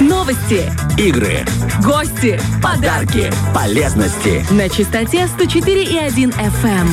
Новости, Игры, гости, подарки, полезности. на частоте 104,1 FM.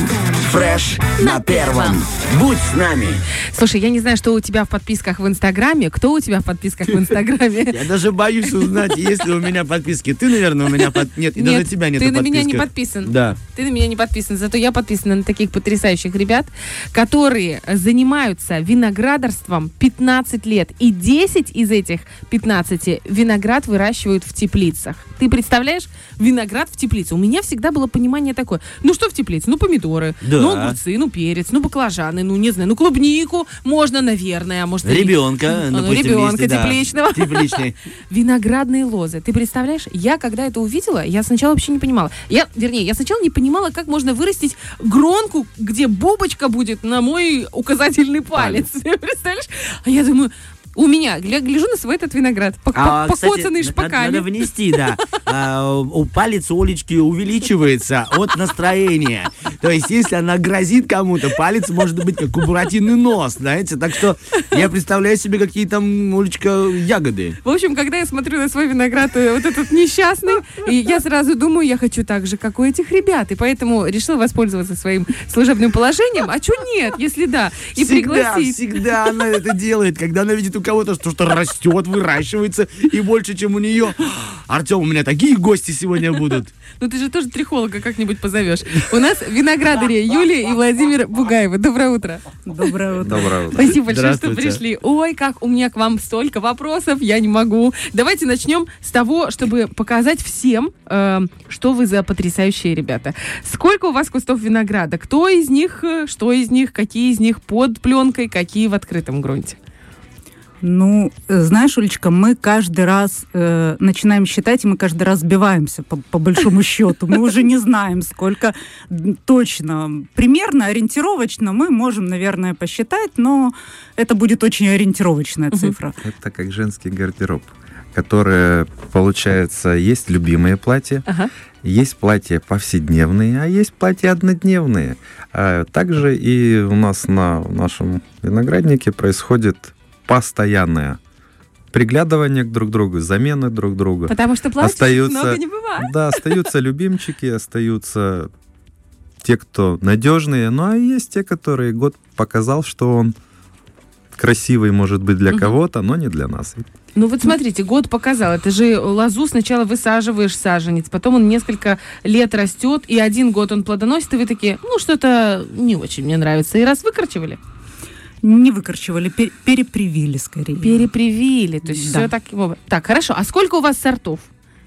Фреш на первом. Будь с нами. Слушай, я не знаю, что у тебя в подписках в Инстаграме. Кто у тебя в подписках в Инстаграме? Я даже боюсь узнать, есть ли у меня подписки. Ты, наверное, у меня под... Нет, и даже тебя нет ты на меня не подписан. Да. Ты на меня не подписан, зато я подписана на таких потрясающих ребят, которые занимаются виноградарством 15 лет. И 10 из этих 15 виноград выращивают в теплицах. Ты представляешь, виноград в теплице. У меня всегда было понимание такое. Ну что в теплице? Ну помидоры, Да. ну огурцы, ну перец, ну баклажаны, ну не знаю, ну клубнику можно, наверное, а может Ребенка, Ну, допустим, ребенка если, да, тепличного. Тепличный. Виноградные лозы. Ты представляешь, я когда это увидела, я сначала вообще не понимала. Я, вернее, я сначала не понимала, как можно вырастить гронку, где бубочка будет на мой указательный палец. Представляешь? А я думаю, у меня, гля- гляжу на свой этот виноград, пок- А, пок- кстати, покоцанный шпаками. Надо внести, да. А, палец у Олечки увеличивается от настроения. То есть, если она грозит кому-то, палец может быть как у буратиный нос, знаете. Так что я представляю себе, какие там, Олечка, ягоды. В общем, когда я смотрю на свой виноград, э, вот этот несчастный, и я сразу думаю, я хочу так же, как у этих ребят. И поэтому решила воспользоваться своим служебным положением. А что нет, если да? И всегда, пригласить. всегда она это делает, когда она видит у кого-то, что что растет, выращивается, и больше, чем у нее. Артем, у меня такие гости сегодня будут. Ну ты же тоже трихолога как-нибудь позовешь. У нас виноградари Юлия и Владимир Бугаевы. Доброе утро. Доброе утро. Доброе утро. Спасибо большое, что пришли. Ой, как у меня к вам столько вопросов, я не могу. Давайте начнем с того, чтобы показать всем, э, что вы за потрясающие ребята. Сколько у вас кустов винограда? Кто из них, э, что из них, какие из них под пленкой, какие в открытом грунте? Ну, э, знаешь, Улечка, мы каждый раз э, начинаем считать, и мы каждый раз сбиваемся по, по большому счету. Мы уже не знаем, сколько точно. Примерно, ориентировочно мы можем, наверное, посчитать, но это будет очень ориентировочная цифра. Это как женский гардероб, который, получается, есть любимые платья, Ага. есть платья повседневные, а есть платья однодневные. А также и у нас на нашем винограднике происходит постоянное приглядывание к друг другу, замены друг друга. Потому что платьев Остаются- много не бывает. Да, остаются любимчики, остаются те, кто надежные, ну а есть те, которые год показал, что он красивый, может быть, для Мгм. кого-то, но не для нас. Ну вот смотрите, год показал. Это же лозу сначала высаживаешь саженец, потом он несколько лет растет, и один год он плодоносит, и вы такие, ну что-то не очень мне нравится. И раз выкорчевали, Не выкорчевали, пер- перепривили скорее. перепривили. То есть Да. все так. Так, хорошо. А сколько у вас сортов?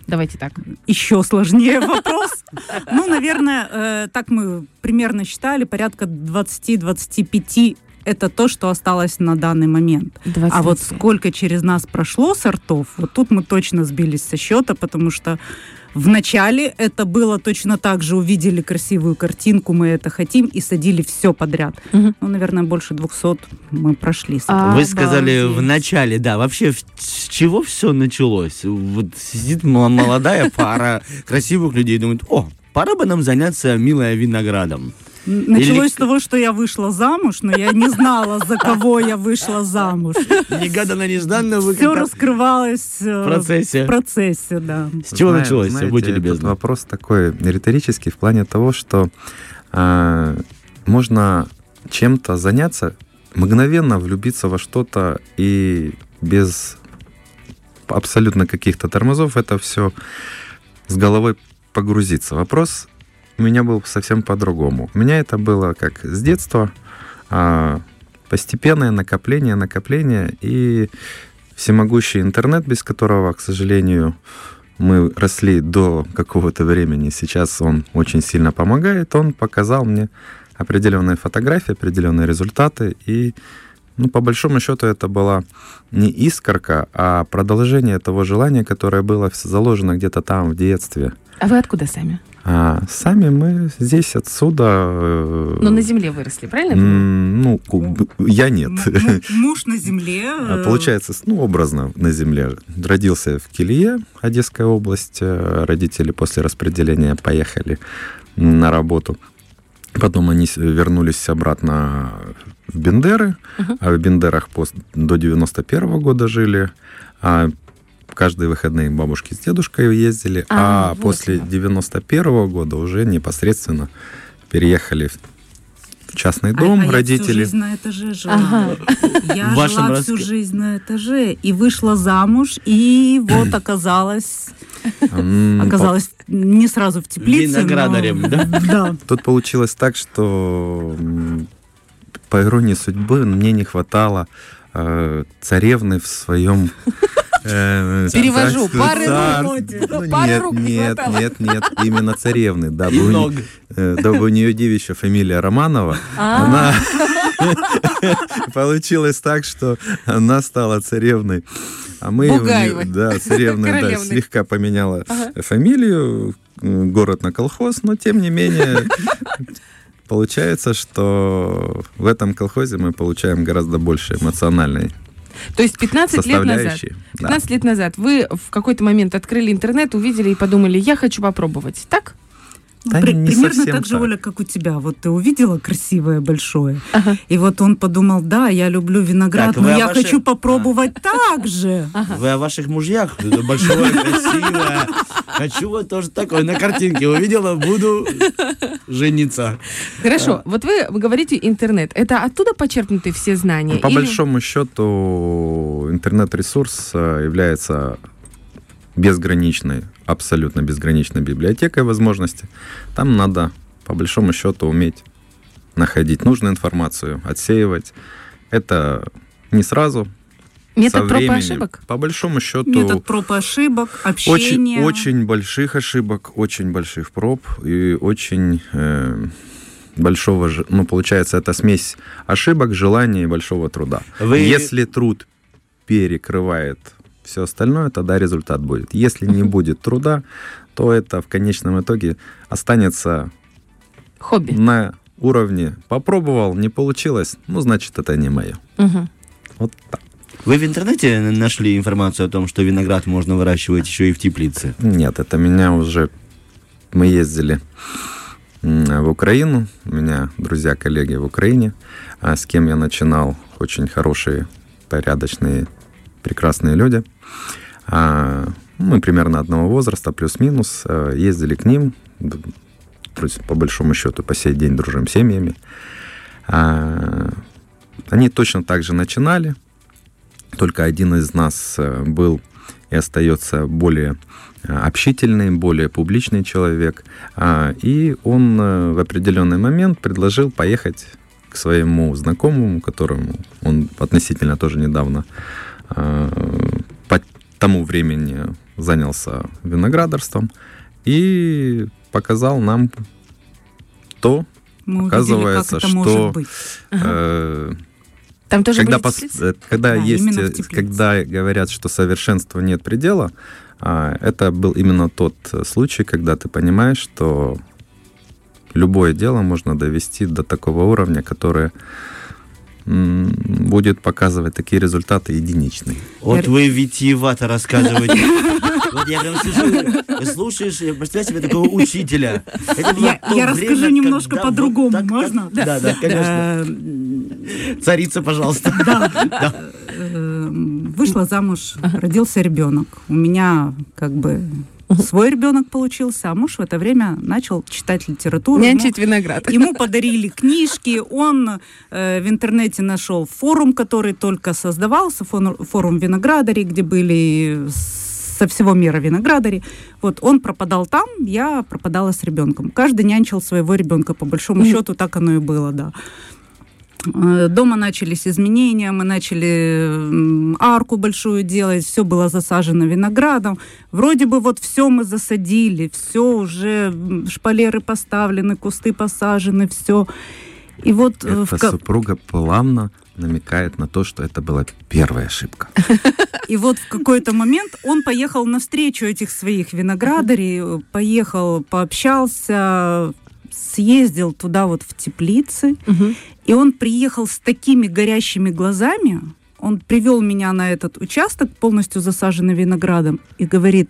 Давайте так. Еще сложнее вопрос. Ну, наверное, э, так мы примерно считали, порядка 20-25 это то, что осталось на данный момент. 20. А вот сколько через нас прошло сортов, вот тут мы точно сбились со счета, потому что в начале это было точно так же, увидели красивую картинку, мы это хотим, и садили все подряд. Мгм. Ну, наверное, больше 200 мы прошли. с А, этого. Вы сказали в начале, да, вообще с чего все началось? Вот сидит мо- молодая пара красивых людей, думает, о, пора бы нам заняться, милая, виноградом. Началось Или- с того, что я вышла замуж, но я не знала, за кого я вышла замуж. Негаданно, нежданно вы Все раскрывалось э, в процессе. в процессе, да. С чего Зна- началось? знаете, Будьте любезны. вопрос такой риторический в плане того, что а, можно чем-то заняться, мгновенно влюбиться во что-то и без абсолютно каких-то тормозов это все с головой погрузиться. Вопрос у меня был совсем по-другому. У меня это было как с детства, а, постепенное накопление, накопление и всемогущий интернет, без которого, к сожалению, мы росли до какого-то времени. Сейчас он очень сильно помогает. Он показал мне определенные фотографии, определенные результаты. И, ну, по большому счету, это была не искорка, а продолжение того желания, которое было заложено где-то там в детстве. А вы откуда сами? А сами мы здесь, отсюда... э, Ну, на земле выросли, правильно? Ну, ку- я нет. Муж на земле. А, э, Получается, ну, образно на земле. Родился в Килье, Одесская область. Э, Родители после распределения поехали на работу Потом они вернулись обратно в Бендеры, Мгм. а в Бендерах пос- до 91 года жили. А каждые выходные бабушки с дедушкой ездили, А, а, вот после оно. 91 года уже непосредственно переехали в- частный А- дом а я всю родители. жизнь на этаже жила. Ага. Я В вашем жила всю ростке. жизнь на этаже и вышла замуж, и вот оказалась, М, оказалась не сразу в теплице. но- Виноградарем, да? Да. Тут получилось так, что по иронии судьбы мне не хватало э, царевны в своем Перевожу. Пары рук. Нет, нет, нет, нет, именно царевны, у, не- э, дабы у нее девичья фамилия Романова, А. она получилось так, что она стала царевной. А мы Бугаевой. да, царевной, да, слегка поменяла Ага. фамилию, город на колхоз, но тем не менее получается, что в этом колхозе мы получаем гораздо больше эмоциональной То есть 15 лет назад. составляющей. Да. 15 лет назад вы в какой-то момент открыли интернет, увидели и подумали, я хочу попробовать. Так? Да При- не примерно совсем так же, так. Оля, как у тебя. Вот ты увидела красивое, большое, Ага. и вот он подумал, да, я люблю виноград, Так, но я вашей- хочу попробовать так же. Вы о ваших мужьях? Большое, красивое. Хочу вот тоже такое на картинке. Увидела, буду жениться. Хорошо, вот вы говорите интернет. Это оттуда почерпнуты все знания? Ну, По Или- большому счету интернет-ресурс э, является безграничной, абсолютно безграничной библиотекой возможностей. Там надо, по большому счету, уметь находить нужную информацию, отсеивать. Это не сразу. Метод со проб и временем. ошибок? По большому счету, Метод проб и ошибок, очень, общение. очень больших ошибок, очень больших проб и очень э, большого, ну, получается, это смесь ошибок, желания и большого труда. Вы- Если труд перекрывает все остальное, тогда результат будет. Если не будет труда, то это в конечном итоге останется Хобби. на уровне попробовал, не получилось, ну, значит, это не мое. Мгм. Вот так. Вы в интернете нашли информацию о том, что виноград можно выращивать еще и в теплице? Нет, это меня уже... Мы ездили в Украину, у меня друзья, коллеги в Украине, а с кем я начинал, очень хорошие, порядочные, прекрасные люди. А, Мы примерно одного возраста, плюс-минус, а, ездили к ним, то есть, по большому счету, по сей день дружим семьями. А, Они точно так же начинали, только один из нас э, был и остается более э, общительный, более публичный человек. И он э, в определенный момент предложил поехать к своему знакомому, которому он относительно тоже недавно тому времени занялся виноградарством и показал нам то, Мы увидели, оказывается, это что э, Там тоже когда, пос- э, когда Да, есть, э, когда говорят, что совершенству нет предела, а, это был именно тот э, случай, когда ты понимаешь, что любое дело можно довести до такого уровня, который будет показывать такие результаты единичные. Вот вы витиевато рассказываете. Вот я прям слушаю, слушаешь, я представляю себе такого учителя. Я- я расскажу немножко по-другому, можно? Да, да, конечно. Э, Царица, пожалуйста. э, Вышла замуж, родился ребенок. У меня как бы свой ребенок получился, а муж в это время начал читать литературу. Ему- Нянчить виноград. Ему подарили книжки, он э, в интернете нашел форум, который только создавался, фон- форум виноградарей, где были со всего мира виноградари. Вот он пропадал там, я пропадала с ребенком. Каждый нянчил своего ребенка, по большому счету так оно и было, да. Э, Дома начались изменения, мы начали арку большую делать, все было засажено виноградом. Вроде бы вот все мы засадили, все уже шпалеры поставлены, кусты посажены, все. И вот э, в Эта ка- супруга плавно намекает на то, что это была первая ошибка. И вот в какой-то момент он поехал навстречу этих своих виноградарей, э, поехал, пообщался, съездил туда вот в теплицы, Мгм. и он приехал с такими горящими глазами, он привел меня на этот участок, полностью засаженный виноградом, и говорит,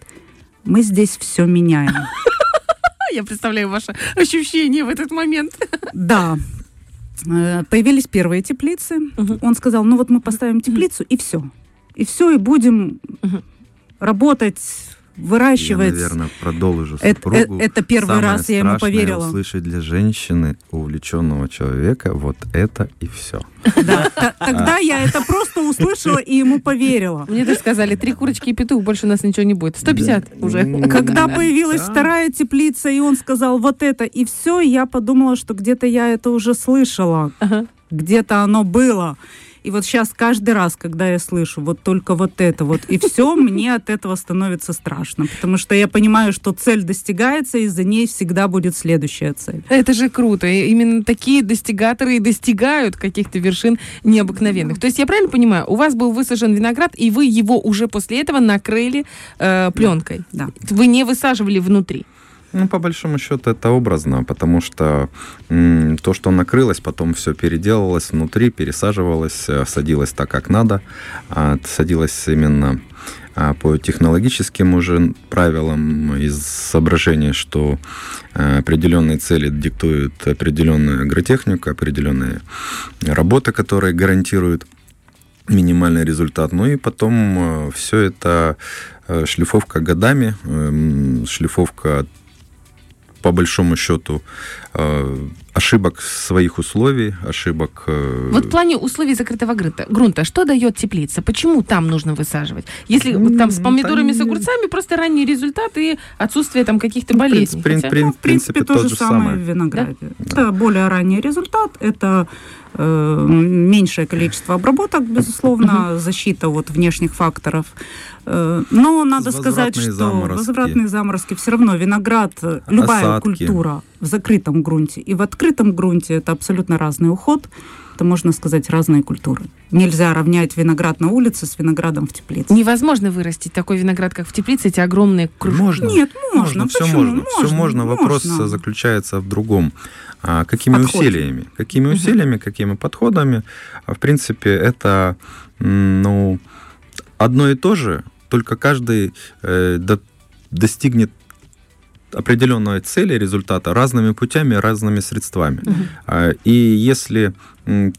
мы здесь все меняем. Я представляю ваше ощущение в этот момент. Да. Э, Появились первые теплицы. Мгм. Он сказал, ну вот мы поставим теплицу, и все. И все, и будем Мгм. работать, Я, выращивать. наверное, продолжу Это- супругу. э- это первый Самое раз я ему страшное поверила. услышать для женщины, увлеченного человека, вот это и все. Да, Тогда я это просто услышала и ему поверила. Мне даже сказали, три курочки и петух, больше у нас ничего не будет. 150 уже. Когда появилась вторая теплица, и он сказал вот это, и все, я подумала, что где-то я это уже слышала, где-то оно было. И вот сейчас каждый раз, когда я слышу вот только вот это вот, и все, мне от этого становится страшно. Потому что я понимаю, что цель достигается, и за ней всегда будет следующая цель. Это же круто. И именно такие достигаторы и достигают каких-то вершин необыкновенных. То есть я правильно понимаю, у вас был высажен виноград, и вы его уже после этого накрыли э, пленкой. Да. Вы не высаживали внутри. Ну, по большому счету, это образно, потому что м, то, что накрылось, потом все переделалось внутри, пересаживалось, э, садилось так, как надо, а, садилось именно а, по технологическим уже правилам из соображения, что э, определенные цели диктуют определенная агротехника, определенные работы, которые гарантируют минимальный результат. Ну и потом все это э, шлифовка годами, шлифовка по большому счету э, ошибок своих условий, ошибок... э, Вот в плане условий закрытого грунта, грунта что дает теплица? Почему там нужно высаживать? Если вот там с помидорами, там с огурцами, просто ранний результат и отсутствие там каких-то Ну, в болезней. принципе, Хотя- прин- Ну, в принципе, то же самое в винограде. Это более ранний результат, это э, меньшее количество обработок, безусловно, защита от внешних факторов. Э, но надо сказать, что заморозки. возвратные заморозки все равно виноград, э, любая Осадки. культура в закрытом грунте и в открытом грунте это абсолютно разный уход. Это, можно сказать, разные культуры. Нельзя равнять виноград на улице с виноградом в теплице. Невозможно вырастить такой виноград, как в теплице, эти огромные кружки. Можно. Нет, можно. все Почему? можно. Все можно. Вопрос можно. заключается в другом. А, какими Подходе. усилиями? Какими усилиями, какими подходами? А, в принципе, это ну, одно и то же, только каждый э, до- достигнет определенной цели, результата разными путями, разными средствами. А, И если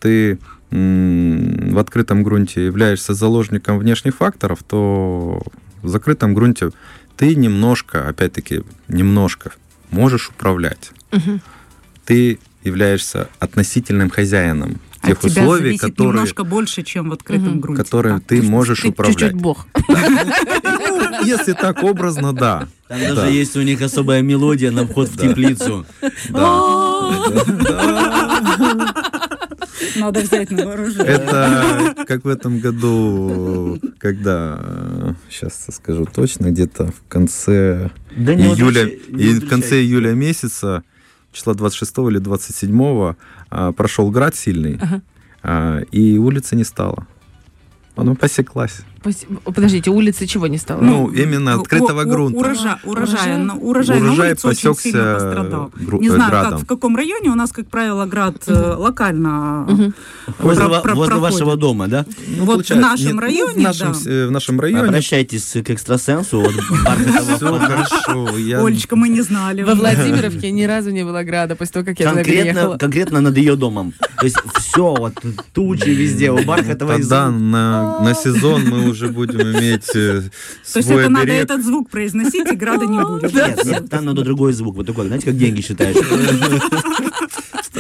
ты в открытом грунте являешься заложником внешних факторов, то в закрытом грунте ты немножко, опять-таки, немножко можешь управлять. Мгм. Ты являешься относительным хозяином тех тебя условий, которые, немножко больше, чем в открытом Мгм. грунте. которые Да. ты можешь Ты управлять. чуть-чуть бог. Ну, Если так образно, да. Там Да. даже есть у них особая мелодия на вход в Да. теплицу. Надо взять на вооружение. Это как в этом году, когда, сейчас скажу точно, где-то в конце Да июля, и в конце июля месяца, числа 26 или 27 а, прошел град сильный, Ага. а, и улицы не стало. Она посеклась. Подождите, улицы чего не стало? Ну, именно открытого у- грунта. Урожай, урожай, Урожай? на- урожай, на Урожай улице очень посекся, сильно пострадал. гру- Не знаю, градом. как, в каком районе. У нас, как правило, град э, локально Мгм. Возле, про- возле вашего дома, да? Ну, Вот в нашем ну, районе, в нашем, да. э, в нашем районе. Обращайтесь к экстрасенсу. Бархатова Все хорошо. Олечка, мы не знали. Во Владимировке ни разу не было града после того, как я туда конкретно, переехала. конкретно над ее домом. То есть все, вот тучи везде, у Бархатовой Тогда на, на сезон мы уже будем иметь э, То есть свой это надо этот звук произносить, и града не будет. Нет, нет, там надо другой звук. Вот такой, знаете, как деньги считаешь?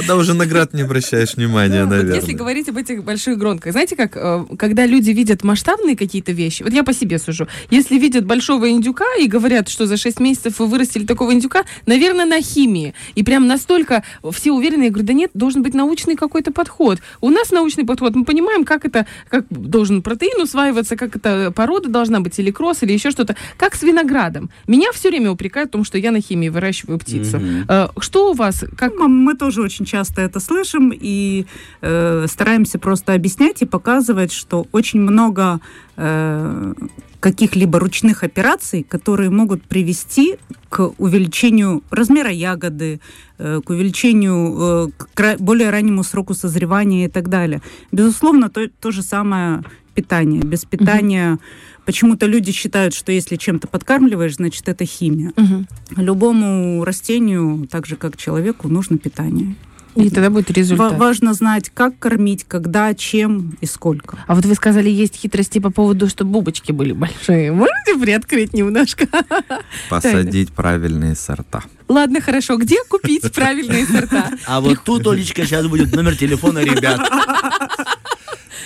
Тогда уже на град не обращаешь внимания, Вот наверное. если говорить об этих больших гронках, знаете, как э, когда люди видят масштабные какие-то вещи, вот я по себе сужу, если видят большого индюка и говорят, что за 6 месяцев вы вырастили такого индюка, наверное, на химии. И прям настолько все уверены, я говорю, да нет, должен быть научный какой-то подход. У нас научный подход, мы понимаем, как это, как должен протеин усваиваться, как это порода должна быть, или кросс, или еще что-то. Как с виноградом. Меня все время упрекают в том, что я на химии выращиваю птицу. Э, Что у вас? Как Ну, Мы тоже очень часто это слышим и э, стараемся просто объяснять и показывать, что очень много э, каких-либо ручных операций, которые могут привести к увеличению размера ягоды, э, к увеличению, э, к более раннему сроку созревания и так далее. Безусловно, то, то же самое питание. Без питания Почему-то люди считают, что если чем-то подкармливаешь, значит это химия. Мгм. Любому растению, так же как человеку, нужно питание. И тогда будет результат. важно знать, как кормить, когда, чем и сколько. А вот вы сказали, есть хитрости по поводу, чтобы бубочки были большие. Можете приоткрыть немножко? Посадить правильные сорта. Ладно, хорошо. Где купить правильные сорта? А вот тут, Олечка, сейчас будет номер телефона ребят.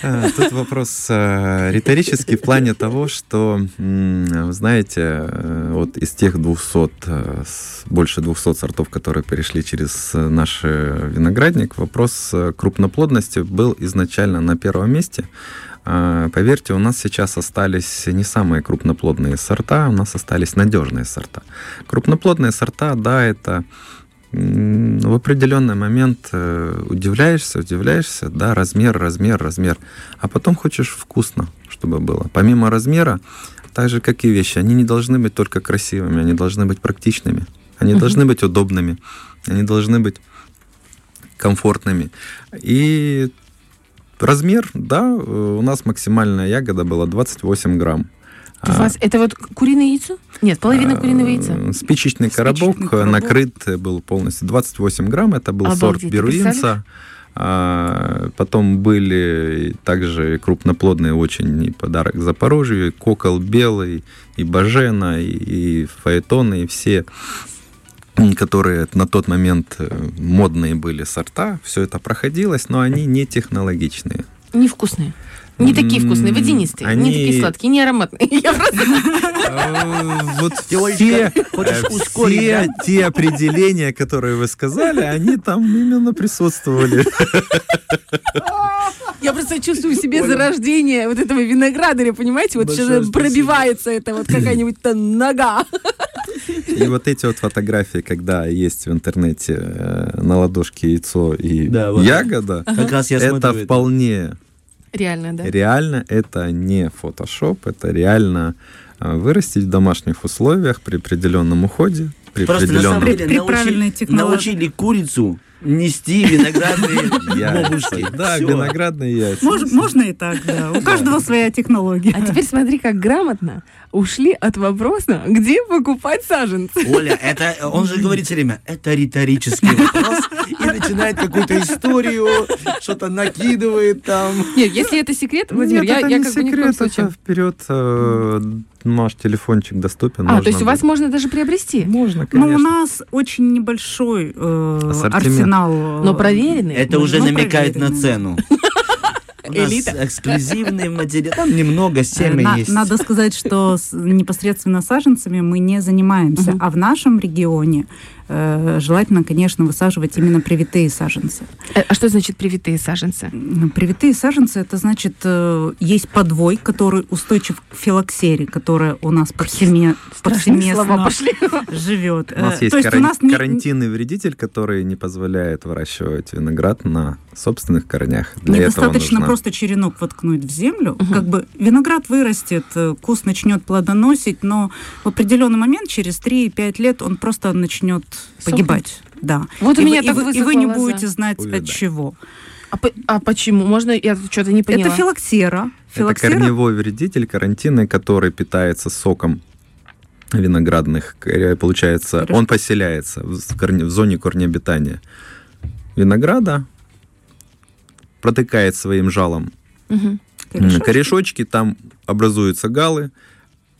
А, Тут вопрос э, риторический в плане того, что, знаете, э, вот из тех 200, э, больше 200 сортов, которые перешли через наш виноградник, вопрос крупноплодности был изначально на первом месте. А, Поверьте, у нас сейчас остались не самые крупноплодные сорта, у нас остались надежные сорта. Крупноплодные сорта, да, это в определенный момент э, удивляешься, удивляешься, да, размер, размер, размер, а потом хочешь вкусно, чтобы было. Помимо размера, так же, как и вещи, они не должны быть только красивыми, они должны быть практичными, они Мгм. должны быть удобными, они должны быть комфортными. И размер, да, э, у нас максимальная ягода была 28 грамм. У вас это вот куриное яйцо? Нет, половина А, куриного яйца. Спичечный коробок, Спичечный э, коробок. накрыт был полностью 28 грамм. Это был сорт Обалдеть, беруинца. А, Потом были также крупноплодные очень и подарок Запорожью, и кокол белый, и бажена, и, и фаэтоны, и все которые на тот момент э, модные были сорта, все это проходилось, но они не технологичные. Невкусные. Не такие вкусные, водянистые, не они- такие сладкие, не ароматные. Я просто- А, Вот все, э, все те определения, которые вы сказали, они там именно присутствовали. Я просто чувствую в себе зарождение вот этого виноградаря, понимаете? Вот Большое сейчас пробивается это вот какая-нибудь там нога. И вот эти вот фотографии, когда есть в интернете э, на ладошке яйцо и ягода, Как раз я это вполне Реально, да. реально, это не фотошоп, это реально э, вырастить в домашних условиях при определенном уходе, при Просто на самом определенном деле При правильной научили, технологии. научили курицу нести виноградные бабушки. яйца. Да, виноградные яйца. Мож- можно и так, да. У каждого своя технология. А теперь смотри, как грамотно ушли от вопроса, где покупать саженцы. Оля, это он же говорит все время, это риторический вопрос, и начинает какую-то историю, что-то накидывает там. Нет, если это секрет, Владимир, Нет, я, это я не как бы ни в коем секрет, случае. это вперед э, наш телефончик доступен. А, то есть у вас можно даже приобрести. Можно, Но конечно. у нас очень небольшой э, арсенал. э, Но проверенный. Это уже Ну, намекает на цену. У нас Элита. эксклюзивный материал. Там немного, семя на- есть. Надо сказать, что с- непосредственно саженцами мы не занимаемся. А в нашем регионе желательно, конечно, высаживать именно привитые саженцы. Э, А что значит привитые саженцы? Привитые саженцы это значит э, есть подвой, который устойчив к филоксере, которая у нас повсеме- повсеместно пошли. живет. У нас Э, есть То есть у нас не- карантинный вредитель, который не позволяет выращивать виноград на собственных корнях. Для Недостаточно нужна- просто черенок воткнуть в землю. Мгм. Как бы виноград вырастет, э, куст начнет плодоносить, но в определенный момент, через 3-5 лет, он просто начнет погибать. Да. Вот у и, меня вы, и, так вы, и вы не будете знать Увядать. от чего. А, по- а почему? Можно, я что-то не поняла. Это филоксера. Это Филоксера корневой вредитель карантинный, который питается соком виноградных. Получается, Хорошо. он поселяется в, корне- в зоне корнеобитания винограда, протыкает своим жалом корешочки. корешочки, там образуются галы,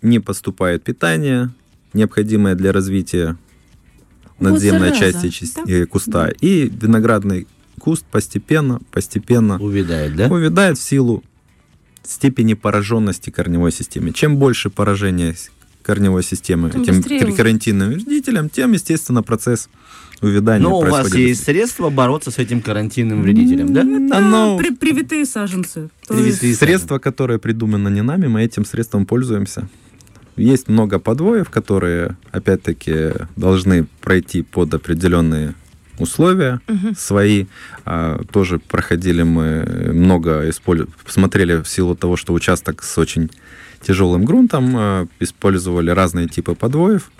не поступает питание, необходимое для развития Вот надземной зараза. части части- э, куста. И виноградный куст постепенно, постепенно Увядает, да? увядает в силу степени пораженности корневой системы. Чем больше поражения корневой системы Тем этим быстрее карантинным вредителем, тем, естественно, процесс увядания Но у вас есть средства бороться с этим карантинным вредителем, да? Это Оно- при- привитые саженцы. Привитые. есть Средство, которое придумано не нами, мы этим средством пользуемся. Есть много подвоев, которые, опять-таки, должны пройти под определенные условия Мгм. свои. А, тоже проходили мы много, исполь- смотрели в силу того, что участок с очень тяжелым грунтом, а, использовали разные типы подвоев.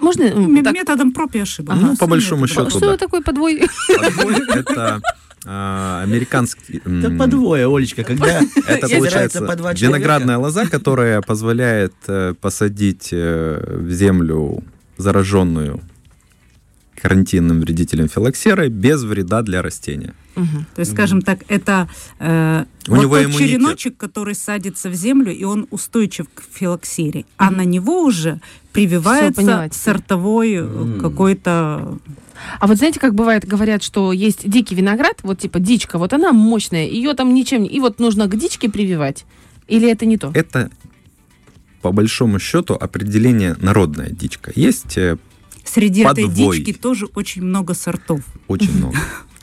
Можно м, так, методом проб и ошибок. Ну, по большому методом счету, что да. такое подвой? Подвой — это американский... м, Это по двое, Олечка, когда Это получается виноградная лоза, которая позволяет э, посадить э, в землю зараженную карантинным вредителем филоксерой без вреда для растения. Мгм. То есть, скажем так, это э, У вот него тот иммунитет. череночек, который садится в землю, и он устойчив к филоксере, а на него уже прививается сортовой М. какой-то... А вот знаете, как бывает, говорят, что есть дикий виноград, вот типа дичка, вот она мощная, ее там ничем, не- и вот нужно к дичке прививать. Или это не то? Это, по большому счету, определение народная дичка. Есть э, Среди этой Подвой. дички тоже очень много сортов. очень много.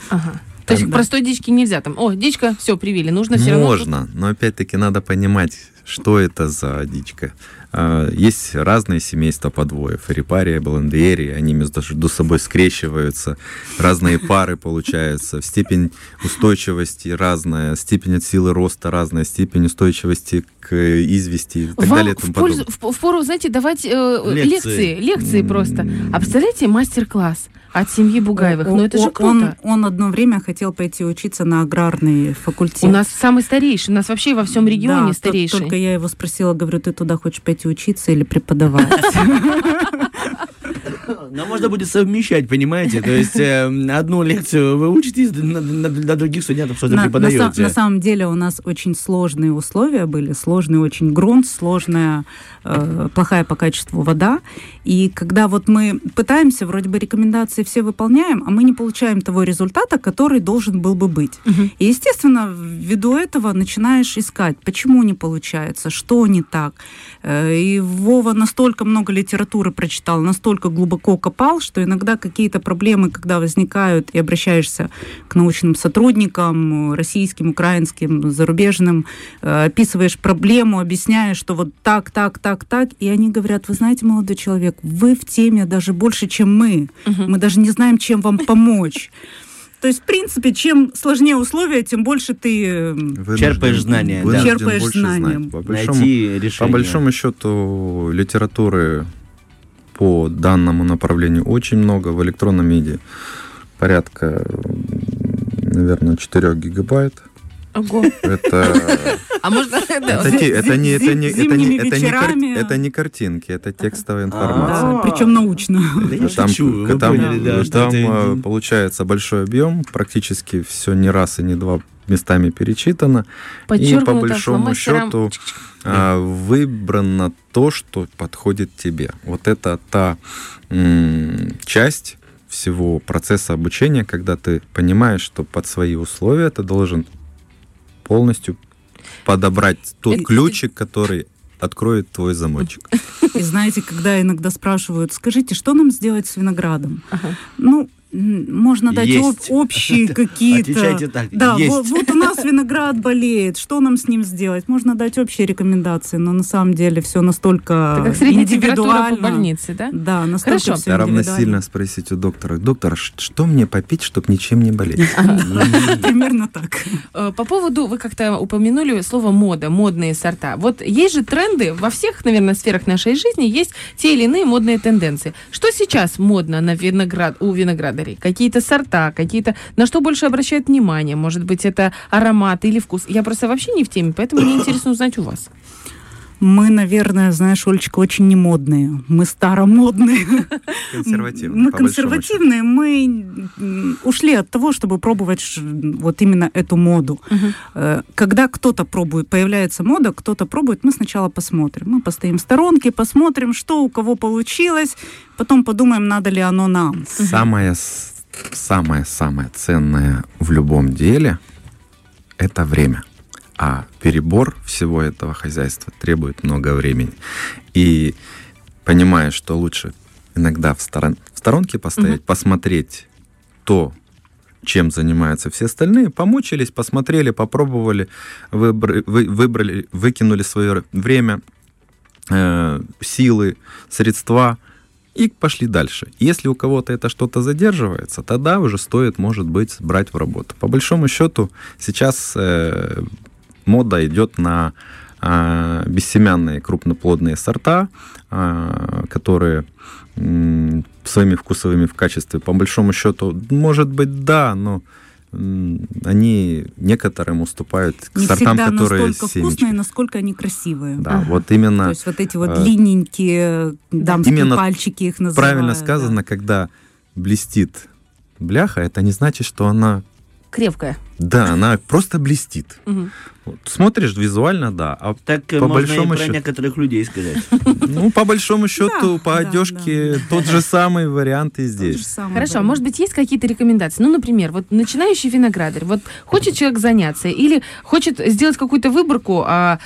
Ага. То есть простой дичке нельзя там. О, дичка, все, привили. Нужно все равно. Можно, но опять-таки надо понимать, что это за дичка. А, Есть разные семейства подвоев. Репария, баландерия, они между собой скрещиваются. Разные пары получаются. Степень устойчивости разная, степень от силы роста разная, степень устойчивости к извести и так Вам далее. в, пользу, в, в пору, знаете, давать э, Лекции. лекции, лекции просто. А представляете, мастер-класс от семьи Бугаевых. О- Ну это же круто. Он, он одно время хотел пойти учиться на аграрный факультет. У нас самый старейший, у нас вообще во всем регионе Да, старейший. Только я его спросила, говорю, ты туда хочешь пойти учиться или преподавать? Но можно будет совмещать, понимаете? То есть э, одну лекцию вы учитесь, на, других студентов что-то На, на преподаете. на самом деле у нас очень сложные условия были, сложный очень грунт, сложная, э, плохая по качеству вода. И когда вот мы пытаемся, вроде бы рекомендации все выполняем, а мы не получаем того результата, который должен был бы быть. Мгм. И, естественно, ввиду этого начинаешь искать, почему не получается, что не так. Э, И Вова настолько много литературы прочитал, настолько глубоко копал, что иногда какие-то проблемы, когда возникают, и обращаешься к научным сотрудникам, российским, украинским, зарубежным, э, описываешь проблему, объясняешь, что вот так, так, так, так, и они говорят, вы знаете, молодой человек, вы в теме даже больше, чем мы. Мгм. Мы даже не знаем, чем вам помочь. То есть, в принципе, чем сложнее условия, тем больше ты э, Вынужден- Черпаешь знания, да. Черпаешь знания. По большому, Найти решение. по большому счету литературы по данному направлению очень много. В электронном виде порядка, наверное, 4 гигабайт. Ого. Это, А можно... это, не, это не, это не, это не, картинки, это текстовая А. информация. причем научно. Там, э, получается большой объем, практически все не раз и не два местами перечитано. И по большому счету а, выбрано то, что подходит тебе. Вот это та часть всего процесса обучения, когда ты понимаешь, что под свои условия ты должен полностью подобрать тот Это- ключик, который откроет твой замочек. И знаете, когда иногда спрашивают, скажите, что нам сделать с виноградом? Ага. Ну, можно дать Есть. об- общие какие-то... Отвечайте так, Да, есть. вот, вот у нас виноград болеет, что нам с ним сделать? Можно дать общие рекомендации, но на самом деле все настолько Это как средняя температура по индивидуально. больнице, да? Да, настолько Хорошо. все Это равносильно спросить у доктора, доктор, что мне попить, чтобы ничем не болеть? Примерно так. Э, По поводу, вы как-то упомянули слово мода, модные сорта. Вот есть же тренды во всех, наверное, сферах нашей жизни, есть те или иные модные тенденции. Что сейчас модно на виноград, у виноградарей? Какие-то сорта, какие-то... На что больше обращают внимание? Может быть, это аромат или вкус? Я просто вообще не в теме, поэтому мне интересно узнать у вас. Мы, наверное, знаешь, Олечка, очень не модные. Мы старомодные. Мы по большому счету. консервативные, мы ушли от того, чтобы пробовать вот именно эту моду. Э, Когда кто-то пробует, появляется мода, кто-то пробует, мы сначала посмотрим. Мы постоим в сторонке, посмотрим, что у кого получилось, потом подумаем, надо ли оно нам. Самое, с- самое-самое ценное в любом деле – это время. А перебор всего этого хозяйства требует много времени. И понимая, что лучше иногда в, сторон- в сторонке постоять, посмотреть то, чем занимаются все остальные, помучились, посмотрели, попробовали, выбрали, вы- выбрали, выкинули свое время, э, силы, средства и пошли дальше. Если у кого-то это что-то задерживается, тогда уже стоит, может быть, брать в работу. По большому счету сейчас э, мода идет на э, бессемянные крупноплодные сорта, э, которые своими вкусовыми в качестве, по большому счету, может быть, да, но они некоторым уступают к Не сортам, всегда которые настолько с семечкой. вкусные, насколько они красивые. Да, Ага. вот именно То есть вот эти вот э, длинненькие дамские именно пальчики их называют. правильно да. сказано, когда блестит бляха, это не значит, что она, Крепкая. да, она просто блестит. Мгм. Смотришь визуально, да, а Так э, По можно и большому про счету. некоторых людей сказать. ну по большому счету по одежке тот же самый вариант и здесь. Хорошо, а может быть, есть какие-то рекомендации? Ну, например, вот начинающий виноградарь, вот хочет человек заняться или хочет сделать какую-то выборку, а,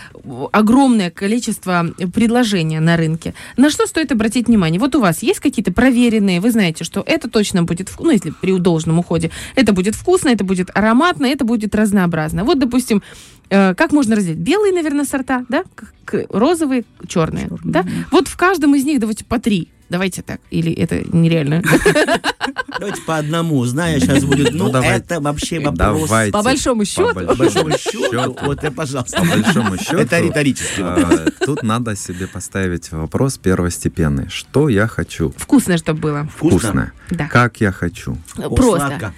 огромное количество предложения на рынке. На что стоит обратить внимание? Вот у вас есть какие-то проверенные, вы знаете, что это точно будет, ну, если при должном уходе, это будет вкусно, это будет ароматно, это будет разнообразно. Вот, допустим, как можно разделить? Белые, наверное, сорта, да? Розовые, черные, Чёрные, да? Вот в каждом из них давайте по три. Давайте так. Или это нереально? Давайте по одному. Знаю, сейчас будет. Ну, Ну, давай. это вообще вопрос. Давайте. По большому счету. По большому счету. Вот и, пожалуйста. По большому счету, Это риторический вопрос. а, тут надо себе поставить вопрос первостепенный. Что я хочу? Вкусное, чтобы было. Вкусно? Вкусное. Да. Как я хочу? Просто.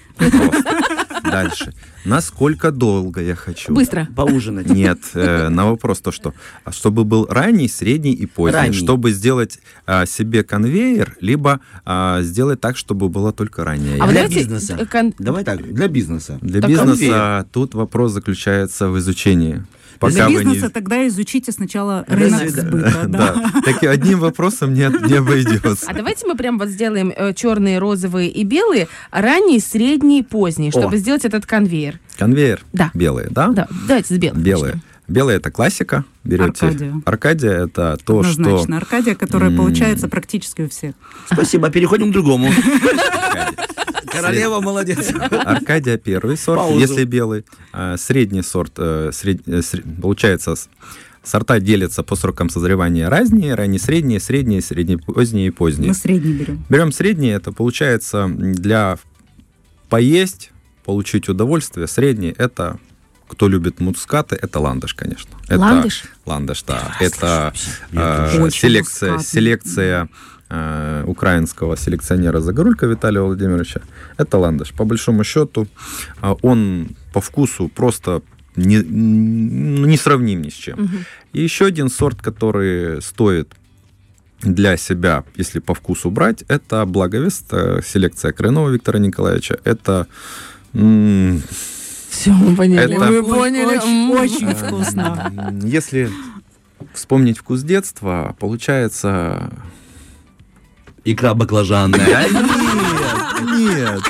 Дальше. Насколько долго я хочу? Быстро. Поужинать. Нет, э, на вопрос то, что а чтобы был ранний, средний и поздний, Ранний. чтобы сделать а, себе конвейер, либо а, сделать так, чтобы была только ранняя. А Для давайте, бизнеса. э, кон- Давай так, для бизнеса. Для Так бизнеса конвейер. тут вопрос заключается в изучении. Для Пока вы не- бизнеса тогда изучите сначала рынок сбыта. Да. Да, так и одним вопросом не, не обойдется. А давайте мы прям вот сделаем э, черные, розовые и белые, ранний, средний, поздний, чтобы О. сделать этот конвейер. Конвейер Да. белые, да? Да, давайте с белым. Белые. Белые это классика. Берете Аркадия. Аркадия это то, что Однозначно. Аркадия, которая М. получается практически у всех. Спасибо, переходим к другому. Королева молодец. Аркадия первый сорт, Паузу. если белый. А, Средний сорт, э, сред- э, сре- получается, сорта делятся по срокам созревания разные, ранние, средние, средние, среднепоздние и поздние. Мы средний берем. Берем средние, это получается для поесть, получить удовольствие. Средний это кто любит мускаты, это ландыш, конечно. Это Ландыш? Ландыш, да. Это э, селекция, Очень селекция э, украинского селекционера Загорулька Виталия Владимировича. Это ландыш. По большому счету, э, он по вкусу просто не, не сравним ни с чем. Мгм. И еще один сорт, который стоит для себя, если по вкусу брать, это благовест, э, селекция Крынова Виктора Николаевича. Это м, Все, мы поняли. Это- Мы поняли. Очень, очень вкусно. Если вспомнить вкус детства, получается... Икра баклажанная. Нет, нет,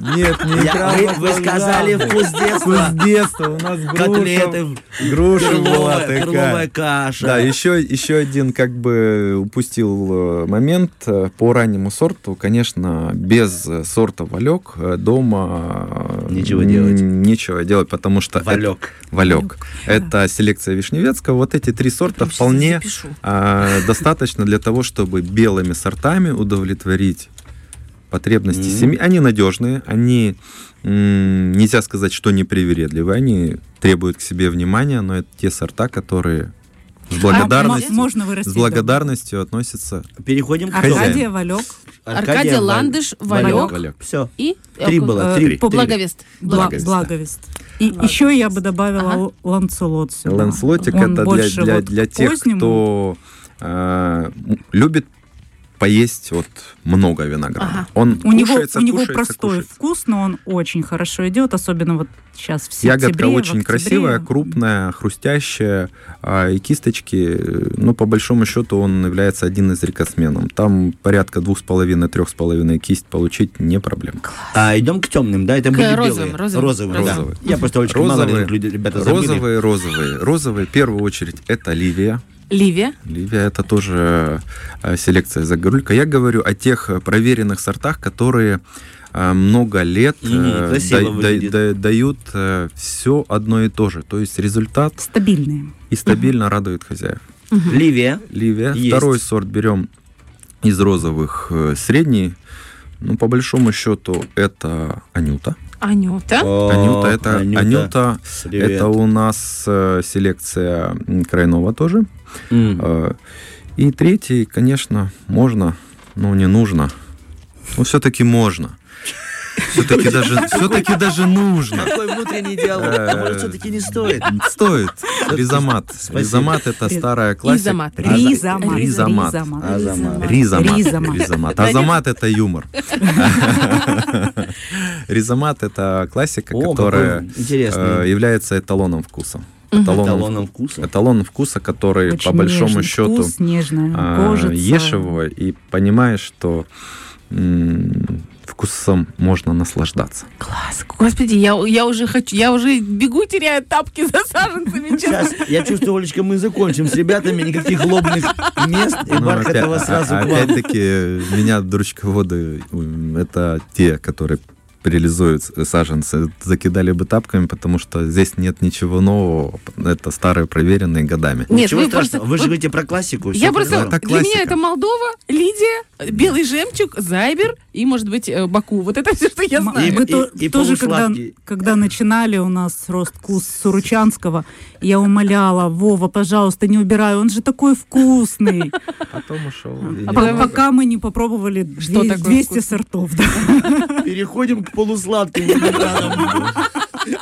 не Я- вы- Вы сказали вкус детства. Вкус детства. У нас груша, Котлеты, груша была перловая такая. каша. Да, еще, еще один как бы упустил э, момент э, по раннему сорту. Конечно, без э, сорта Валек э, дома э, Нечего м, делать. Нечего делать, потому что это- Валек. Валек. Это селекция Вишневецкого. Вот эти три сорта вполне а, достаточно для того, чтобы белыми сортами удовлетворить потребности Мгм. семьи. Они надежные, они м, нельзя сказать, что непривередливые, они требуют к себе внимания, но это те сорта, которые с А благодарностью, м- можно вырастить с благодарностью относятся. Переходим к. Аркадия, Валек, Аркадия Ландыш, Валек. Валек. Все. И Три э, было, э, три. По Три. благовест. Бла- Благовест, да. Благовест. И еще я бы добавила Ага. ланцелот сюда. Ланслотик Он это для, для, вот для тех, позднему. кто э, любит поесть вот много винограда. Ага. Он У него, кушается, у него кушается, простой кушается. вкус, но он очень хорошо идет, особенно вот сейчас в сентябре, Ягодка в очень октябре. красивая, крупная, хрустящая, а, и кисточки, ну, по большому счету, он является один из рекордсменов. Там порядка двух с половиной, трех с половиной кисть получить не проблема. А идем к темным, да? Это К были розовым, белые. розовым. Розовые, да. Розовые. Я просто очень мало Розовые, людей, ребята забыли. розовые, розовые. Розовые, в первую очередь, это ливия. Ливия. Ливия это тоже э, селекция Загорулька. Я говорю о тех э, проверенных сортах, которые э, много лет э, красиво да- да- да- дают все одно и то же. То есть результат Стабильные. и стабильно радует хозяев. Ливия. Ливия. Есть. Второй сорт берем из розовых э, средний. Ну, по большому счету, это Анюта. Анюта. О, Анюта это Анюта, Привет. это у нас э, селекция Крайнова тоже. Э, И третий, конечно, можно, но не нужно. Но все-таки можно. Все-таки даже, все-таки даже нужно. Какой внутренний диалог? А может, все-таки не стоит? Стоит. Ризомат. Спасибо. Ризомат это старая классика. Изомат. Ризомат. Ризомат. Азамат. Ризомат. Ризомат. Ризомат. Азамат это юмор. Ризомат это классика, которая э, является эталоном вкуса. Эталоном вкуса. Эталон вкуса, который Очень по большому нежный счету вкус, нежная а, ешь его и понимаешь, что м, вкусом можно наслаждаться. Класс. Господи, я, я уже хочу, я уже бегу, теряю тапки за саженцами. Сейчас, я чувствую, Олечка, мы закончим с ребятами, никаких лобных мест и Ну, бархатного опять- сразу а-. Опять-таки, меня дурочководы, м, это те, которые реализуют саженцы, закидали бы тапками, потому что здесь нет ничего нового. Это старые, проверенные годами. Нет, Ничего вы страшного, просто- вы же говорите про классику. Я просто... Это Для меня это Молдова, Лидия, Белый жемчуг, Зайбер и, может быть, э, Баку. Вот это все, что я знаю. Мы И- то- и тоже, когда, когда начинали у нас рост вкус Суручанского, я умоляла, Вова, пожалуйста, не убирай, он же такой вкусный. Потом ушел. и А. Пока мы не попробовали Что две- такое 200 вкусный? сортов. да. Переходим к полусладким виноградам.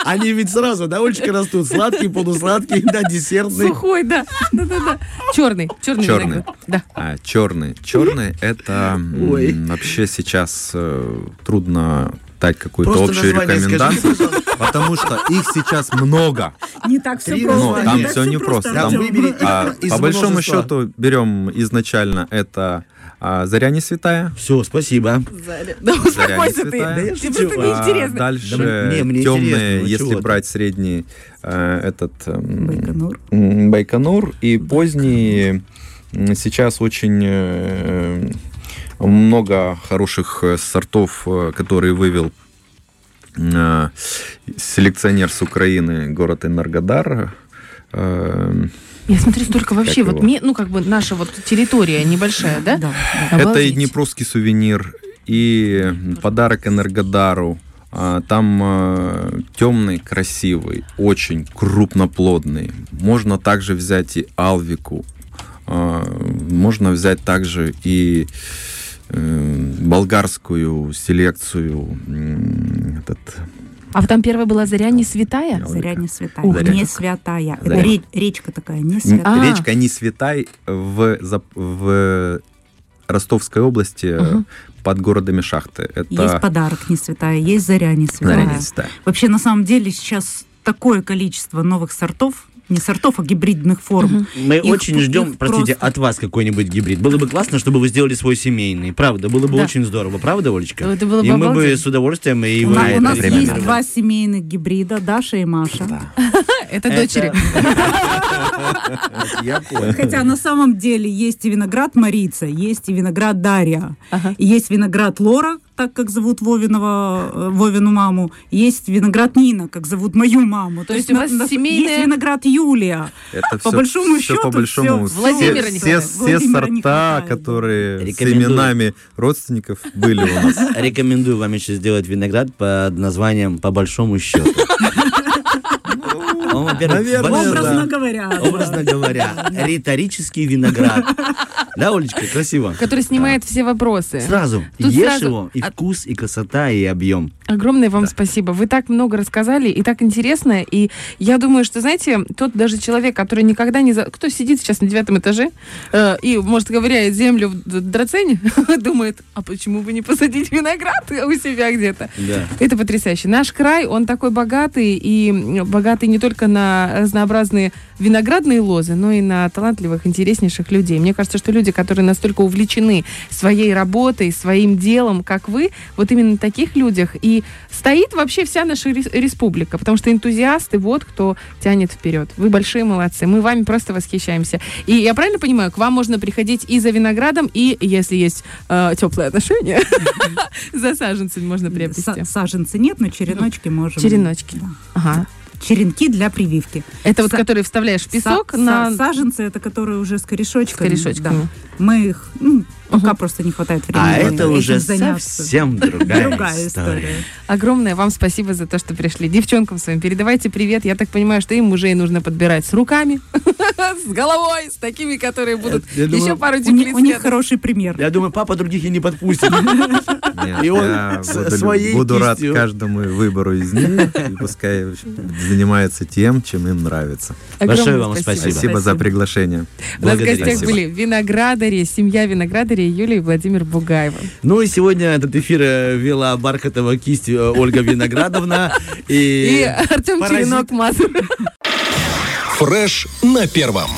Они ведь сразу, да, Олечка, растут. Сладкий, полусладкий, да, десертный. Сухой, да. Да-да-да. Черный. Черный. Черный. виноград. Да. А, черный. Черный это м, Ой. вообще сейчас э, трудно дать какую-то Просто общую рекомендацию, скажите, потому что их сейчас много. Не так все Три просто. Ну, названия. там все непросто. Там а, по большому счету берем изначально это а, заря не святая. Все, спасибо. Да успокойся Заря ты. не святая. Да я Тебе просто А, неинтересно. дальше Да мне- мне темные, ну если брать средний э, этот эм, Байконур. Байконур и поздние м, сейчас очень э, много хороших э, сортов, э, которые вывел э, селекционер с Украины, город Энергодар. Э, Я смотрю, столько вообще, вот, ми- ну, как бы наша вот территория небольшая, да? Да, Это и. Днепровский сувенир, и подарок Энергодару. А, Там темный, красивый, очень крупноплодный. Можно также взять и Алвику. А, Можно взять также и э, болгарскую селекцию. Этот, А там первая была заря не святая? Заря не святая. Ух ты. Не святая. Это Заря. ре- речка такая, не святая. Речка не Светай в, в Ростовской области Мгм. под городами Шахты. Это Есть подарок не святая, есть заря не святая. Заря не Светая. Вообще, на самом деле, сейчас такое количество новых сортов, не сортов, а гибридных форм. Мы Их очень ждем, их простите, просто- от вас какой-нибудь гибрид. Было бы классно, чтобы вы сделали свой семейный. Правда, было бы Да. очень здорово. Правда, Олечка? Это было бы и мы бы с удовольствием и У, на- у нас временно. есть два семейных гибрида, Даша и Маша. Это Это- дочери. Я понял. Хотя на самом деле есть и виноград Марица, есть и виноград Дарья, Ага. и есть виноград Лора, так как зовут Вовиного, э, Вовину маму, есть виноград Нина, как зовут мою маму. То есть у вас семейная- Есть виноград Юлия. Это По всё- большому всё счету по большому всё- Владимира все, все, все сорта, которые с Рекомендую. именами родственников были у нас. Рекомендую вам еще сделать виноград под названием «По большому счету». Наверное, Образно говоря. Образно говоря, риторический виноград. Да, Олечка, красиво? Который снимает все вопросы. Сразу Тут ешь сразу его, и вкус, и красота, и объем. Огромное вам спасибо. Вы так много рассказали и так интересно. И я думаю, что, знаете, тот даже человек, который никогда не... За... Кто сидит сейчас на девятом этаже э, и, может, ковыряет землю в драцене, думает, а почему бы не посадить виноград у себя где-то? Это потрясающе. Наш край, он такой богатый, и богатый не только на разнообразные виноградные лозы, но и на талантливых, интереснейших людей. Мне кажется, что люди, которые настолько увлечены своей работой, своим делом, как вы, вот именно на таких людях и стоит вообще вся наша рес- республика, потому что энтузиасты, вот кто тянет вперед. Вы большие молодцы, мы вами просто восхищаемся. И я правильно понимаю, к вам можно приходить и за виноградом, и, если есть э, теплые отношения, за саженцами можно приобрести. Са- Саженцы нет, но череночки можем. Череночки. Ага. Черенки для прививки. Это вот Са- которые вставляешь в песок Са- на са- Саженцы это которые уже с с корешочками. корешочками. да. Мы их ну, Пока просто не хватает времени. А это уже заняться. совсем другая, Другая история. история. Огромное вам спасибо за то, что пришли. Девчонкам своим передавайте привет. Я так понимаю, что им мужей нужно подбирать с руками, с головой, с такими, которые будут еще пару теплиц у них хороший пример. Я думаю, папа других и не подпустит. Нет, И он я с- буду, своей буду рад каждому выбору из них, и пускай занимаются тем, чем им нравится. Огромное Большое вам спасибо. Спасибо, за приглашение. У нас в гостях Спасибо. были виноградари, семья виноградарей Юлия и Владимир Бугаева. Ну и сегодня этот эфир э, вела Бархатова кисть э, Ольга Виноградовна. И И Артем паразит. Черенок Мазур. Фреш на первом.